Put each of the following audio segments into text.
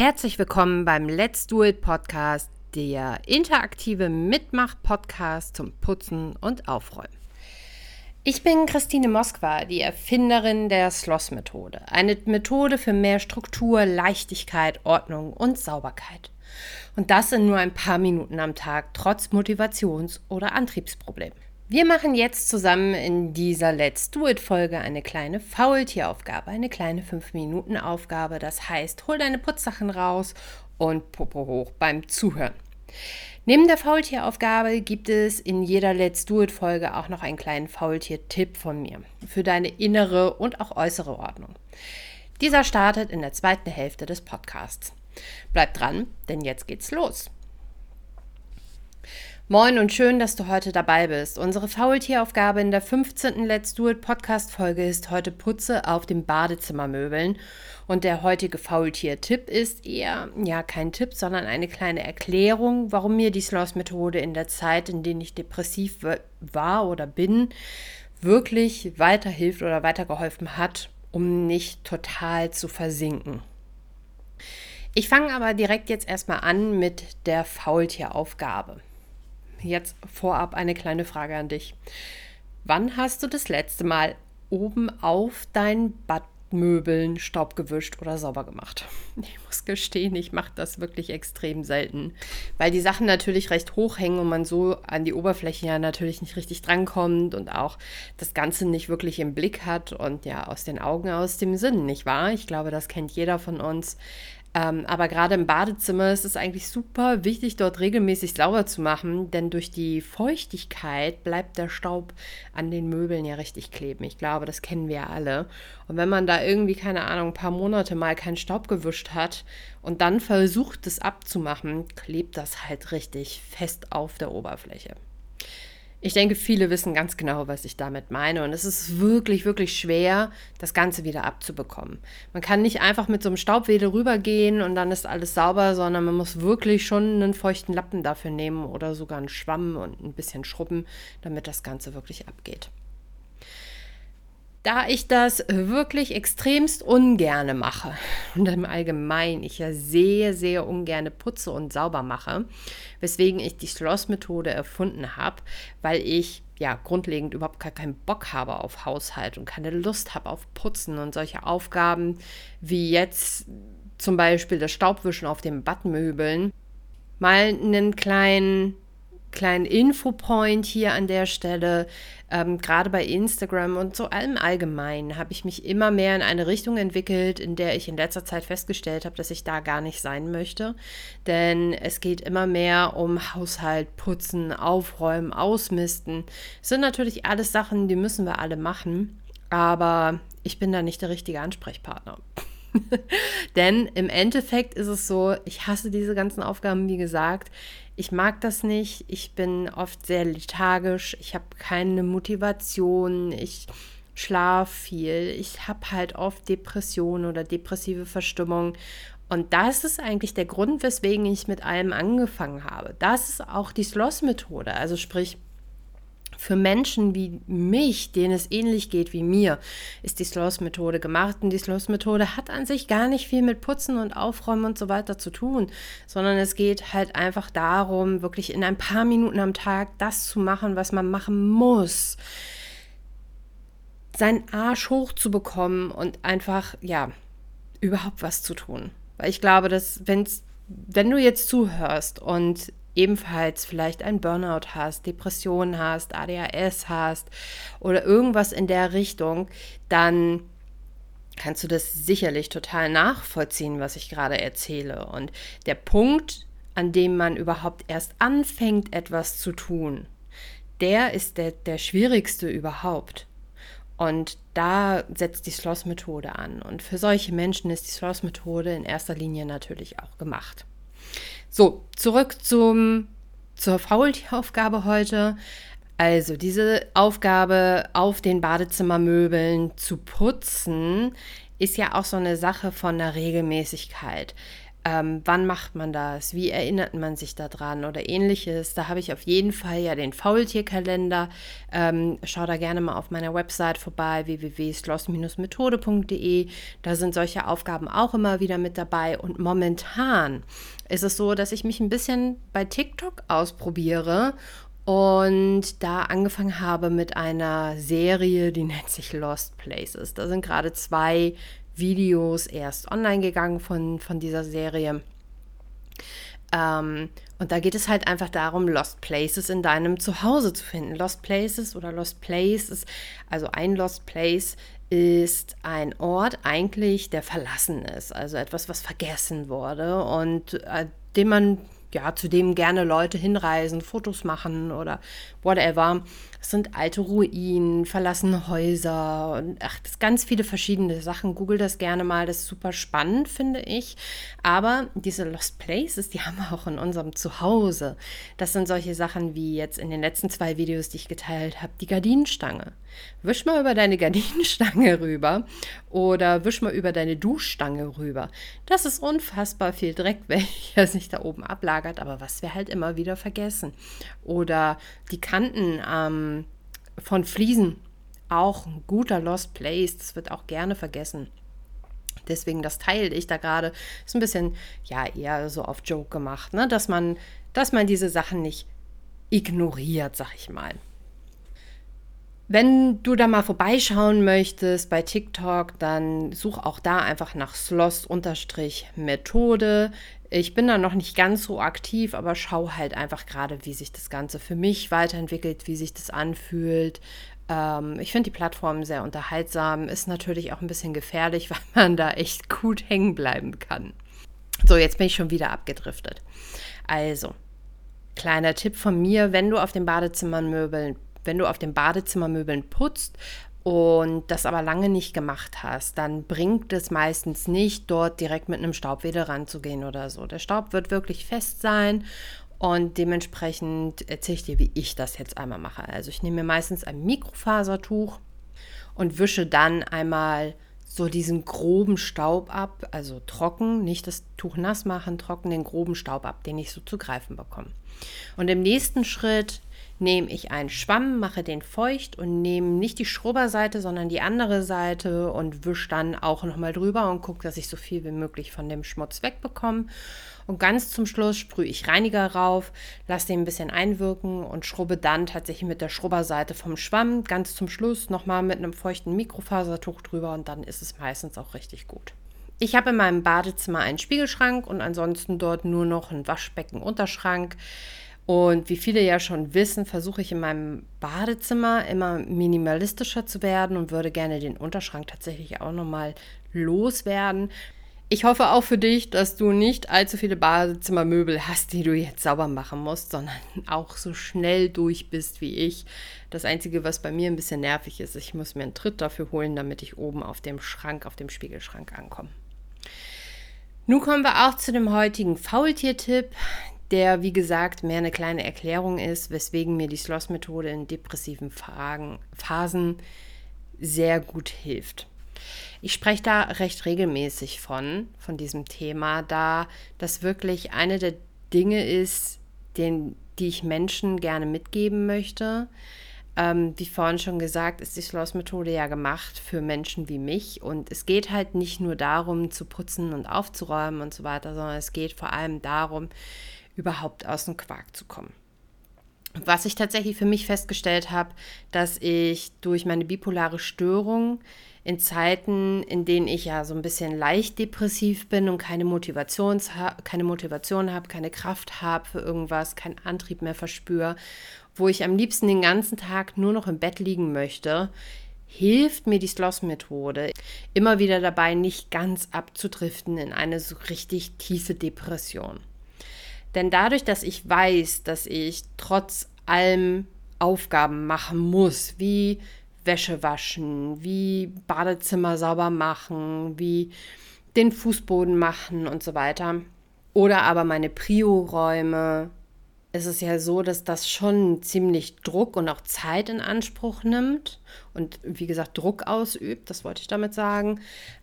Herzlich willkommen beim Let's Do It Podcast, der interaktive Mitmach-Podcast zum Putzen und Aufräumen. Ich bin Christine Moskwa, die Erfinderin der Sloss-Methode. Eine Methode für mehr Struktur, Leichtigkeit, Ordnung und Sauberkeit. Und das in nur ein paar Minuten am Tag, trotz Motivations- oder Antriebsproblemen. Wir machen jetzt zusammen in dieser Let's Do It Folge eine kleine Faultieraufgabe, eine kleine 5-Minuten-Aufgabe. Das heißt, hol deine Putzsachen raus und Popo hoch beim Zuhören. Neben der Faultieraufgabe gibt es in jeder Let's Do It Folge auch noch einen kleinen Faultier-Tipp von mir für deine innere und auch äußere Ordnung. Dieser startet in der zweiten Hälfte des Podcasts. Bleib dran, denn jetzt geht's los. Moin und schön, dass du heute dabei bist. Unsere Faultieraufgabe in der 15. Let's Do It Podcast Folge ist heute Putze auf dem Badezimmermöbeln. Und der heutige Faultier-Tipp ist eher, ja, kein Tipp, sondern eine kleine Erklärung, warum mir die Sloss-Methode in der Zeit, in der ich depressiv war oder bin, wirklich weiterhilft oder weitergeholfen hat, um nicht total zu versinken. Ich fange aber direkt jetzt erstmal an mit der Faultieraufgabe jetzt vorab eine kleine Frage an dich. Wann hast du das letzte Mal oben auf deinen Badmöbeln Staub gewischt oder sauber gemacht? Ich muss gestehen, ich mache das wirklich extrem selten, weil die Sachen natürlich recht hoch hängen und man so an die Oberfläche ja natürlich nicht richtig drankommt und auch das Ganze nicht wirklich im Blick hat und ja aus den Augen, aus dem Sinn, nicht wahr? Ich glaube, das kennt jeder von uns. Ähm, aber gerade im Badezimmer ist es eigentlich super wichtig, dort regelmäßig sauber zu machen, denn durch die Feuchtigkeit bleibt der Staub an den Möbeln ja richtig kleben. Ich glaube, das kennen wir alle. Und wenn man da irgendwie, keine Ahnung, ein paar Monate mal keinen Staub gewischt hat und dann versucht, es abzumachen, klebt das halt richtig fest auf der Oberfläche. Ich denke, viele wissen ganz genau, was ich damit meine. Und es ist wirklich, wirklich schwer, das Ganze wieder abzubekommen. Man kann nicht einfach mit so einem Staubwedel rübergehen und dann ist alles sauber, sondern man muss wirklich schon einen feuchten Lappen dafür nehmen oder sogar einen Schwamm und ein bisschen schrubben, damit das Ganze wirklich abgeht. Da ich das wirklich extremst ungerne mache und im Allgemeinen ich ja sehr, sehr ungerne putze und sauber mache, weswegen ich die Schlossmethode erfunden habe, weil ich ja grundlegend überhaupt gar keinen Bock habe auf Haushalt und keine Lust habe auf Putzen und solche Aufgaben wie jetzt zum Beispiel das Staubwischen auf den Badmöbeln, mal einen kleinen kleinen Infopoint hier an der Stelle. Ähm, Gerade bei Instagram und so allem allgemein habe ich mich immer mehr in eine Richtung entwickelt, in der ich in letzter Zeit festgestellt habe, dass ich da gar nicht sein möchte. Denn es geht immer mehr um Haushalt, Putzen, Aufräumen, Ausmisten. Das sind natürlich alles Sachen, die müssen wir alle machen. Aber ich bin da nicht der richtige Ansprechpartner. Denn im Endeffekt ist es so, ich hasse diese ganzen Aufgaben, wie gesagt. Ich mag das nicht. Ich bin oft sehr lethargisch. Ich habe keine Motivation. Ich schlafe viel. Ich habe halt oft Depressionen oder depressive Verstimmung. Und das ist eigentlich der Grund, weswegen ich mit allem angefangen habe. Das ist auch die Sloss-Methode. Also sprich, für Menschen wie mich, denen es ähnlich geht wie mir, ist die Sloss-Methode gemacht. Und die Sloss-Methode hat an sich gar nicht viel mit Putzen und Aufräumen und so weiter zu tun, sondern es geht halt einfach darum, wirklich in ein paar Minuten am Tag das zu machen, was man machen muss. Seinen Arsch hochzubekommen und einfach, ja, überhaupt was zu tun. Weil ich glaube, dass wenn's, wenn du jetzt zuhörst und ebenfalls vielleicht ein Burnout hast, Depressionen hast, ADHS hast oder irgendwas in der Richtung, dann kannst du das sicherlich total nachvollziehen, was ich gerade erzähle. Und der Punkt, an dem man überhaupt erst anfängt, etwas zu tun, der ist der, der schwierigste überhaupt. Und da setzt die Sloss-Methode an. Und für solche Menschen ist die Sloss-Methode in erster Linie natürlich auch gemacht. So, zurück zum, zur Faultieraufgabe heute. Also diese Aufgabe auf den Badezimmermöbeln zu putzen, ist ja auch so eine Sache von der Regelmäßigkeit. Ähm, wann macht man das? Wie erinnert man sich daran oder ähnliches? Da habe ich auf jeden Fall ja den Faultierkalender. Ähm, schau da gerne mal auf meiner Website vorbei, www.schloss-methode.de. Da sind solche Aufgaben auch immer wieder mit dabei. Und momentan ist es so, dass ich mich ein bisschen bei TikTok ausprobiere und da angefangen habe mit einer Serie, die nennt sich Lost Places. Da sind gerade zwei Videos erst online gegangen von, von dieser Serie. Ähm, und da geht es halt einfach darum, Lost Places in deinem Zuhause zu finden. Lost Places oder Lost Places, also ein Lost Place ist ein Ort eigentlich, der verlassen ist. Also etwas, was vergessen wurde und äh, den man ja, zu dem gerne Leute hinreisen, Fotos machen oder whatever. Es sind alte Ruinen, verlassene Häuser und ach, das ganz viele verschiedene Sachen. Google das gerne mal, das ist super spannend, finde ich. Aber diese Lost Places, die haben wir auch in unserem Zuhause. Das sind solche Sachen wie jetzt in den letzten zwei Videos, die ich geteilt habe, die Gardinenstange. Wisch mal über deine Gardinenstange rüber oder wisch mal über deine Duschstange rüber. Das ist unfassbar viel Dreck, welcher sich da oben ablagert, aber was wir halt immer wieder vergessen. Oder die Kanten ähm, von Fliesen, auch ein guter Lost Place, das wird auch gerne vergessen. Deswegen das teile ich da gerade. Ist ein bisschen, ja, eher so auf Joke gemacht, ne? dass, man, dass man diese Sachen nicht ignoriert, sag ich mal. Wenn du da mal vorbeischauen möchtest bei TikTok, dann such auch da einfach nach Sloss-Methode. Ich bin da noch nicht ganz so aktiv, aber schau halt einfach gerade, wie sich das Ganze für mich weiterentwickelt, wie sich das anfühlt. Ähm, ich finde die Plattform sehr unterhaltsam, ist natürlich auch ein bisschen gefährlich, weil man da echt gut hängen bleiben kann. So, jetzt bin ich schon wieder abgedriftet. Also, kleiner Tipp von mir, wenn du auf den Badezimmermöbeln wenn du auf den Badezimmermöbeln putzt und das aber lange nicht gemacht hast, dann bringt es meistens nicht, dort direkt mit einem Staubwedel ranzugehen oder so. Der Staub wird wirklich fest sein und dementsprechend erzähle ich dir, wie ich das jetzt einmal mache. Also ich nehme mir meistens ein Mikrofasertuch und wische dann einmal so diesen groben Staub ab, also trocken, nicht das Tuch nass machen, trocken den groben Staub ab, den ich so zu greifen bekomme. Und im nächsten Schritt nehme ich einen Schwamm, mache den feucht und nehme nicht die Schrubberseite, sondern die andere Seite und wische dann auch nochmal drüber und gucke, dass ich so viel wie möglich von dem Schmutz wegbekomme. Und ganz zum Schluss sprühe ich Reiniger rauf, lasse den ein bisschen einwirken und schrubbe dann tatsächlich mit der Schrubberseite vom Schwamm ganz zum Schluss nochmal mit einem feuchten Mikrofasertuch drüber und dann ist es meistens auch richtig gut. Ich habe in meinem Badezimmer einen Spiegelschrank und ansonsten dort nur noch einen Waschbecken-Unterschrank. Und wie viele ja schon wissen, versuche ich in meinem Badezimmer immer minimalistischer zu werden und würde gerne den Unterschrank tatsächlich auch nochmal loswerden. Ich hoffe auch für dich, dass du nicht allzu viele Badezimmermöbel hast, die du jetzt sauber machen musst, sondern auch so schnell durch bist wie ich. Das Einzige, was bei mir ein bisschen nervig ist, ich muss mir einen Tritt dafür holen, damit ich oben auf dem Schrank, auf dem Spiegelschrank ankomme. Nun kommen wir auch zu dem heutigen Faultier-Tipp der, wie gesagt, mehr eine kleine Erklärung ist, weswegen mir die Sloss-Methode in depressiven Fragen, Phasen sehr gut hilft. Ich spreche da recht regelmäßig von, von diesem Thema, da das wirklich eine der Dinge ist, den, die ich Menschen gerne mitgeben möchte. Ähm, wie vorhin schon gesagt, ist die Sloss-Methode ja gemacht für Menschen wie mich. Und es geht halt nicht nur darum, zu putzen und aufzuräumen und so weiter, sondern es geht vor allem darum, überhaupt aus dem Quark zu kommen. Was ich tatsächlich für mich festgestellt habe, dass ich durch meine bipolare Störung in Zeiten, in denen ich ja so ein bisschen leicht depressiv bin und keine Motivation, keine Motivation habe, keine Kraft habe für irgendwas, keinen Antrieb mehr verspüre, wo ich am liebsten den ganzen Tag nur noch im Bett liegen möchte, hilft mir die Sloss-Methode immer wieder dabei, nicht ganz abzudriften in eine so richtig tiefe Depression. Denn dadurch, dass ich weiß, dass ich trotz allem Aufgaben machen muss, wie Wäsche waschen, wie Badezimmer sauber machen, wie den Fußboden machen und so weiter, oder aber meine Prio-Räume ist es ja so, dass das schon ziemlich Druck und auch Zeit in Anspruch nimmt und wie gesagt Druck ausübt, das wollte ich damit sagen.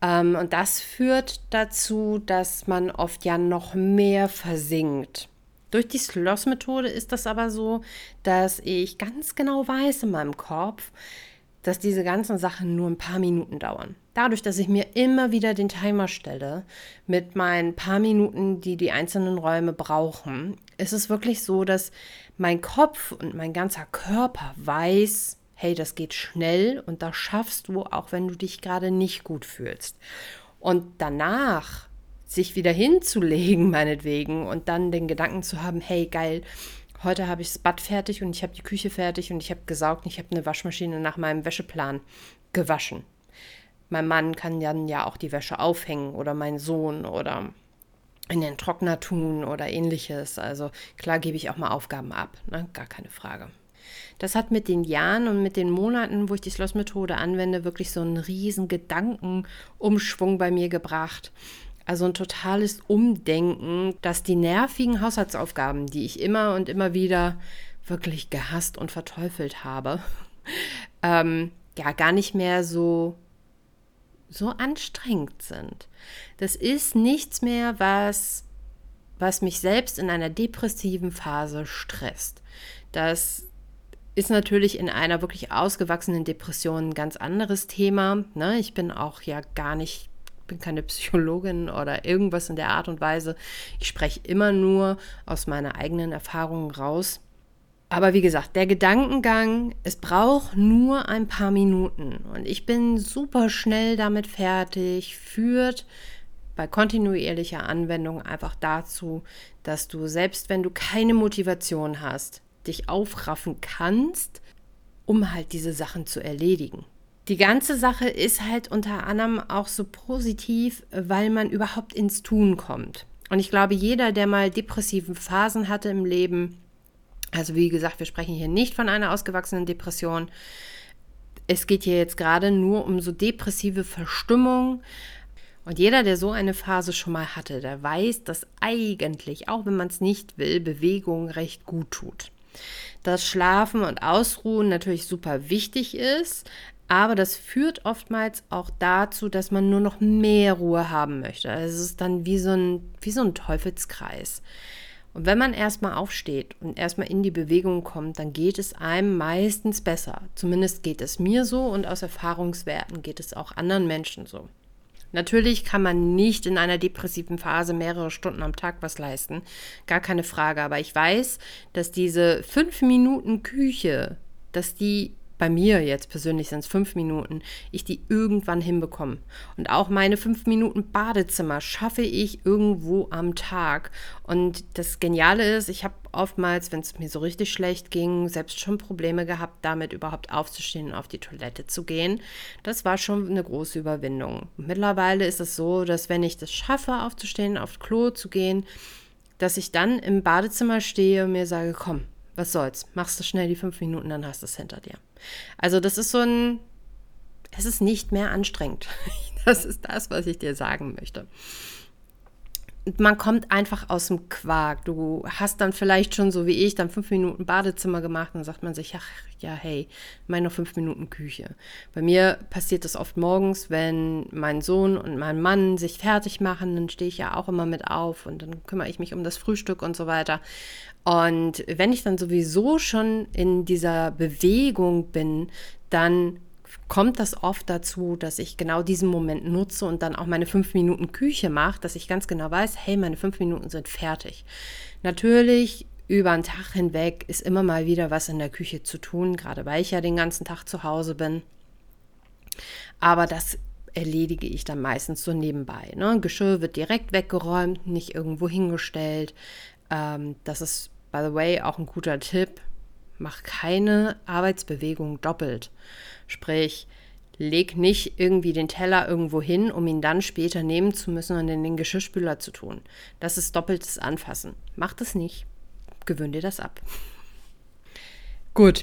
Ähm, und das führt dazu, dass man oft ja noch mehr versinkt. Durch die Sloss-Methode ist das aber so, dass ich ganz genau weiß in meinem Kopf, dass diese ganzen Sachen nur ein paar Minuten dauern. Dadurch, dass ich mir immer wieder den Timer stelle mit meinen paar Minuten, die die einzelnen Räume brauchen, ist es wirklich so, dass mein Kopf und mein ganzer Körper weiß, hey, das geht schnell und das schaffst du, auch wenn du dich gerade nicht gut fühlst. Und danach sich wieder hinzulegen, meinetwegen, und dann den Gedanken zu haben, hey, geil, Heute habe ich das Bad fertig und ich habe die Küche fertig und ich habe gesaugt und ich habe eine Waschmaschine nach meinem Wäscheplan gewaschen. Mein Mann kann dann ja auch die Wäsche aufhängen oder mein Sohn oder in den Trockner tun oder ähnliches. Also klar gebe ich auch mal Aufgaben ab, ne? gar keine Frage. Das hat mit den Jahren und mit den Monaten, wo ich die Schlossmethode anwende, wirklich so einen riesen Gedankenumschwung bei mir gebracht. Also ein totales Umdenken, dass die nervigen Haushaltsaufgaben, die ich immer und immer wieder wirklich gehasst und verteufelt habe, ähm, ja gar nicht mehr so so anstrengend sind. Das ist nichts mehr, was was mich selbst in einer depressiven Phase stresst. Das ist natürlich in einer wirklich ausgewachsenen Depression ein ganz anderes Thema. Ne? Ich bin auch ja gar nicht bin keine Psychologin oder irgendwas in der Art und Weise. Ich spreche immer nur aus meiner eigenen Erfahrung raus. Aber wie gesagt, der Gedankengang, es braucht nur ein paar Minuten und ich bin super schnell damit fertig, führt bei kontinuierlicher Anwendung einfach dazu, dass du selbst wenn du keine Motivation hast, dich aufraffen kannst, um halt diese Sachen zu erledigen. Die ganze Sache ist halt unter anderem auch so positiv, weil man überhaupt ins Tun kommt. Und ich glaube, jeder, der mal depressive Phasen hatte im Leben, also wie gesagt, wir sprechen hier nicht von einer ausgewachsenen Depression. Es geht hier jetzt gerade nur um so depressive Verstimmung. Und jeder, der so eine Phase schon mal hatte, der weiß, dass eigentlich, auch wenn man es nicht will, Bewegung recht gut tut. Dass Schlafen und Ausruhen natürlich super wichtig ist, aber das führt oftmals auch dazu, dass man nur noch mehr Ruhe haben möchte. Also es ist dann wie so ein, wie so ein Teufelskreis. Und wenn man erstmal aufsteht und erstmal in die Bewegung kommt, dann geht es einem meistens besser. Zumindest geht es mir so und aus Erfahrungswerten geht es auch anderen Menschen so. Natürlich kann man nicht in einer depressiven Phase mehrere Stunden am Tag was leisten, gar keine Frage. Aber ich weiß, dass diese fünf Minuten Küche, dass die bei mir jetzt persönlich sind es fünf Minuten, ich die irgendwann hinbekomme. Und auch meine fünf Minuten Badezimmer schaffe ich irgendwo am Tag. Und das Geniale ist, ich habe oftmals, wenn es mir so richtig schlecht ging, selbst schon Probleme gehabt, damit überhaupt aufzustehen und auf die Toilette zu gehen. Das war schon eine große Überwindung. Mittlerweile ist es so, dass wenn ich das schaffe, aufzustehen, aufs Klo zu gehen, dass ich dann im Badezimmer stehe und mir sage, komm, was soll's, machst du schnell die fünf Minuten, dann hast du es hinter dir. Also das ist so ein, es ist nicht mehr anstrengend. Das ist das, was ich dir sagen möchte. Man kommt einfach aus dem Quark. Du hast dann vielleicht schon so wie ich dann fünf Minuten Badezimmer gemacht und dann sagt man sich, ach ja, hey, meine noch fünf Minuten Küche. Bei mir passiert das oft morgens, wenn mein Sohn und mein Mann sich fertig machen, dann stehe ich ja auch immer mit auf und dann kümmere ich mich um das Frühstück und so weiter. Und wenn ich dann sowieso schon in dieser Bewegung bin, dann kommt das oft dazu, dass ich genau diesen Moment nutze und dann auch meine fünf Minuten Küche mache, dass ich ganz genau weiß, hey, meine fünf Minuten sind fertig. Natürlich über einen Tag hinweg ist immer mal wieder was in der Küche zu tun, gerade weil ich ja den ganzen Tag zu Hause bin. Aber das erledige ich dann meistens so nebenbei. Ne? Geschirr wird direkt weggeräumt, nicht irgendwo hingestellt. Ähm, das ist by the way, auch ein guter Tipp, mach keine Arbeitsbewegung doppelt. Sprich, leg nicht irgendwie den Teller irgendwo hin, um ihn dann später nehmen zu müssen und in den Geschirrspüler zu tun. Das ist doppeltes Anfassen. Mach das nicht. Gewöhn dir das ab. Gut,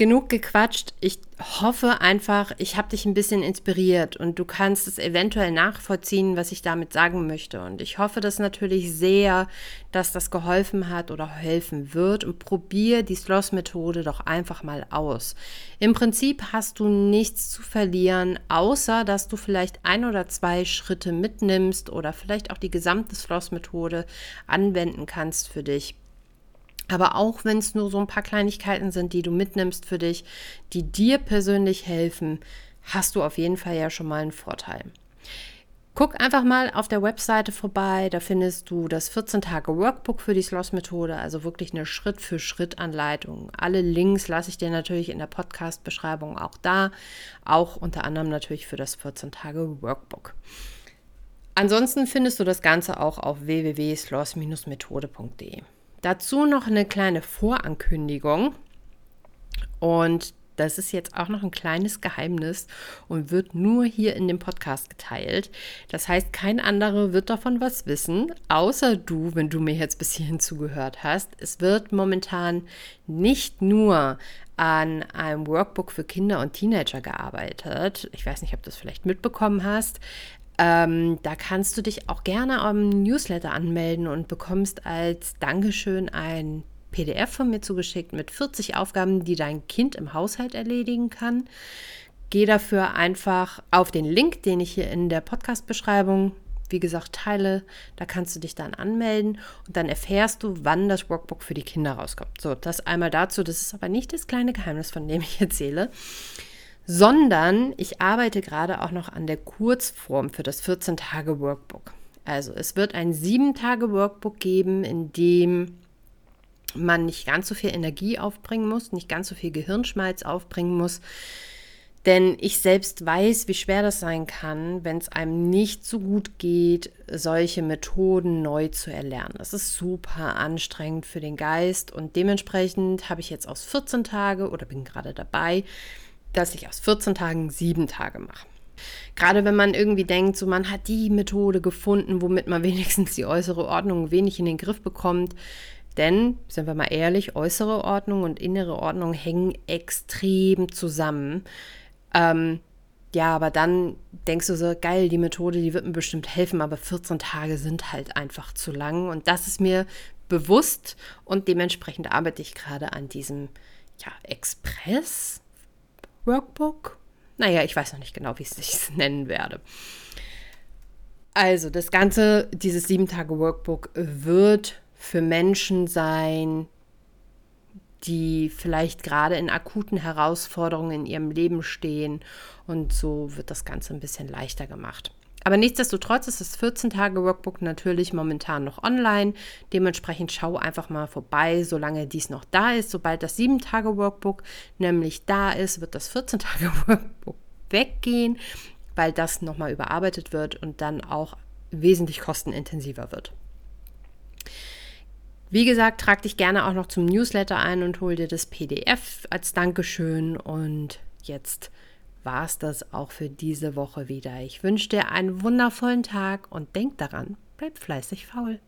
genug gequatscht. Ich hoffe einfach, ich habe dich ein bisschen inspiriert und du kannst es eventuell nachvollziehen, was ich damit sagen möchte. Und ich hoffe das natürlich sehr, dass das geholfen hat oder helfen wird. Und probier die Sloss-Methode doch einfach mal aus. Im Prinzip hast du nichts zu verlieren, außer dass du vielleicht ein oder zwei Schritte mitnimmst oder vielleicht auch die gesamte Sloss-Methode anwenden kannst für dich. Aber auch wenn es nur so ein paar Kleinigkeiten sind, die du mitnimmst für dich, die dir persönlich helfen, hast du auf jeden Fall ja schon mal einen Vorteil. Guck einfach mal auf der Webseite vorbei, da findest du das 14-Tage-Workbook für die Sloss-Methode, also wirklich eine Schritt-für-Schritt-Anleitung. Alle Links lasse ich dir natürlich in der Podcast-Beschreibung auch da, auch unter anderem natürlich für das 14-Tage-Workbook. Ansonsten findest du das Ganze auch auf www.sloss-methode.de. Dazu noch eine kleine Vorankündigung. Und das ist jetzt auch noch ein kleines Geheimnis und wird nur hier in dem Podcast geteilt. Das heißt, kein anderer wird davon was wissen, außer du, wenn du mir jetzt bis hierhin zugehört hast. Es wird momentan nicht nur an einem Workbook für Kinder und Teenager gearbeitet. Ich weiß nicht, ob du das vielleicht mitbekommen hast. Ähm, da kannst du dich auch gerne am Newsletter anmelden und bekommst als Dankeschön ein PDF von mir zugeschickt mit 40 Aufgaben, die dein Kind im Haushalt erledigen kann. Geh dafür einfach auf den Link, den ich hier in der Podcast-Beschreibung, wie gesagt, teile. Da kannst du dich dann anmelden und dann erfährst du, wann das Workbook für die Kinder rauskommt. So, das einmal dazu. Das ist aber nicht das kleine Geheimnis, von dem ich erzähle sondern ich arbeite gerade auch noch an der Kurzform für das 14-Tage-Workbook. Also es wird ein 7-Tage-Workbook geben, in dem man nicht ganz so viel Energie aufbringen muss, nicht ganz so viel Gehirnschmalz aufbringen muss. Denn ich selbst weiß, wie schwer das sein kann, wenn es einem nicht so gut geht, solche Methoden neu zu erlernen. Das ist super anstrengend für den Geist und dementsprechend habe ich jetzt aus 14 Tage oder bin gerade dabei, dass ich aus 14 Tagen sieben Tage mache. Gerade wenn man irgendwie denkt, so man hat die Methode gefunden, womit man wenigstens die äußere Ordnung wenig in den Griff bekommt. Denn, sind wir mal ehrlich, äußere Ordnung und innere Ordnung hängen extrem zusammen. Ähm, ja, aber dann denkst du so, geil, die Methode, die wird mir bestimmt helfen, aber 14 Tage sind halt einfach zu lang. Und das ist mir bewusst und dementsprechend arbeite ich gerade an diesem ja, Express Workbook. Naja, ich weiß noch nicht genau, wie ich es nennen werde. Also, das Ganze, dieses sieben Tage Workbook wird für Menschen sein, die vielleicht gerade in akuten Herausforderungen in ihrem Leben stehen. Und so wird das Ganze ein bisschen leichter gemacht. Aber nichtsdestotrotz ist das 14-Tage-Workbook natürlich momentan noch online. Dementsprechend schau einfach mal vorbei, solange dies noch da ist. Sobald das 7-Tage-Workbook nämlich da ist, wird das 14-Tage-Workbook weggehen, weil das nochmal überarbeitet wird und dann auch wesentlich kostenintensiver wird. Wie gesagt, trag dich gerne auch noch zum Newsletter ein und hol dir das PDF als Dankeschön. Und jetzt war es das auch für diese Woche wieder. Ich wünsche dir einen wundervollen Tag und denk daran, bleib fleißig faul.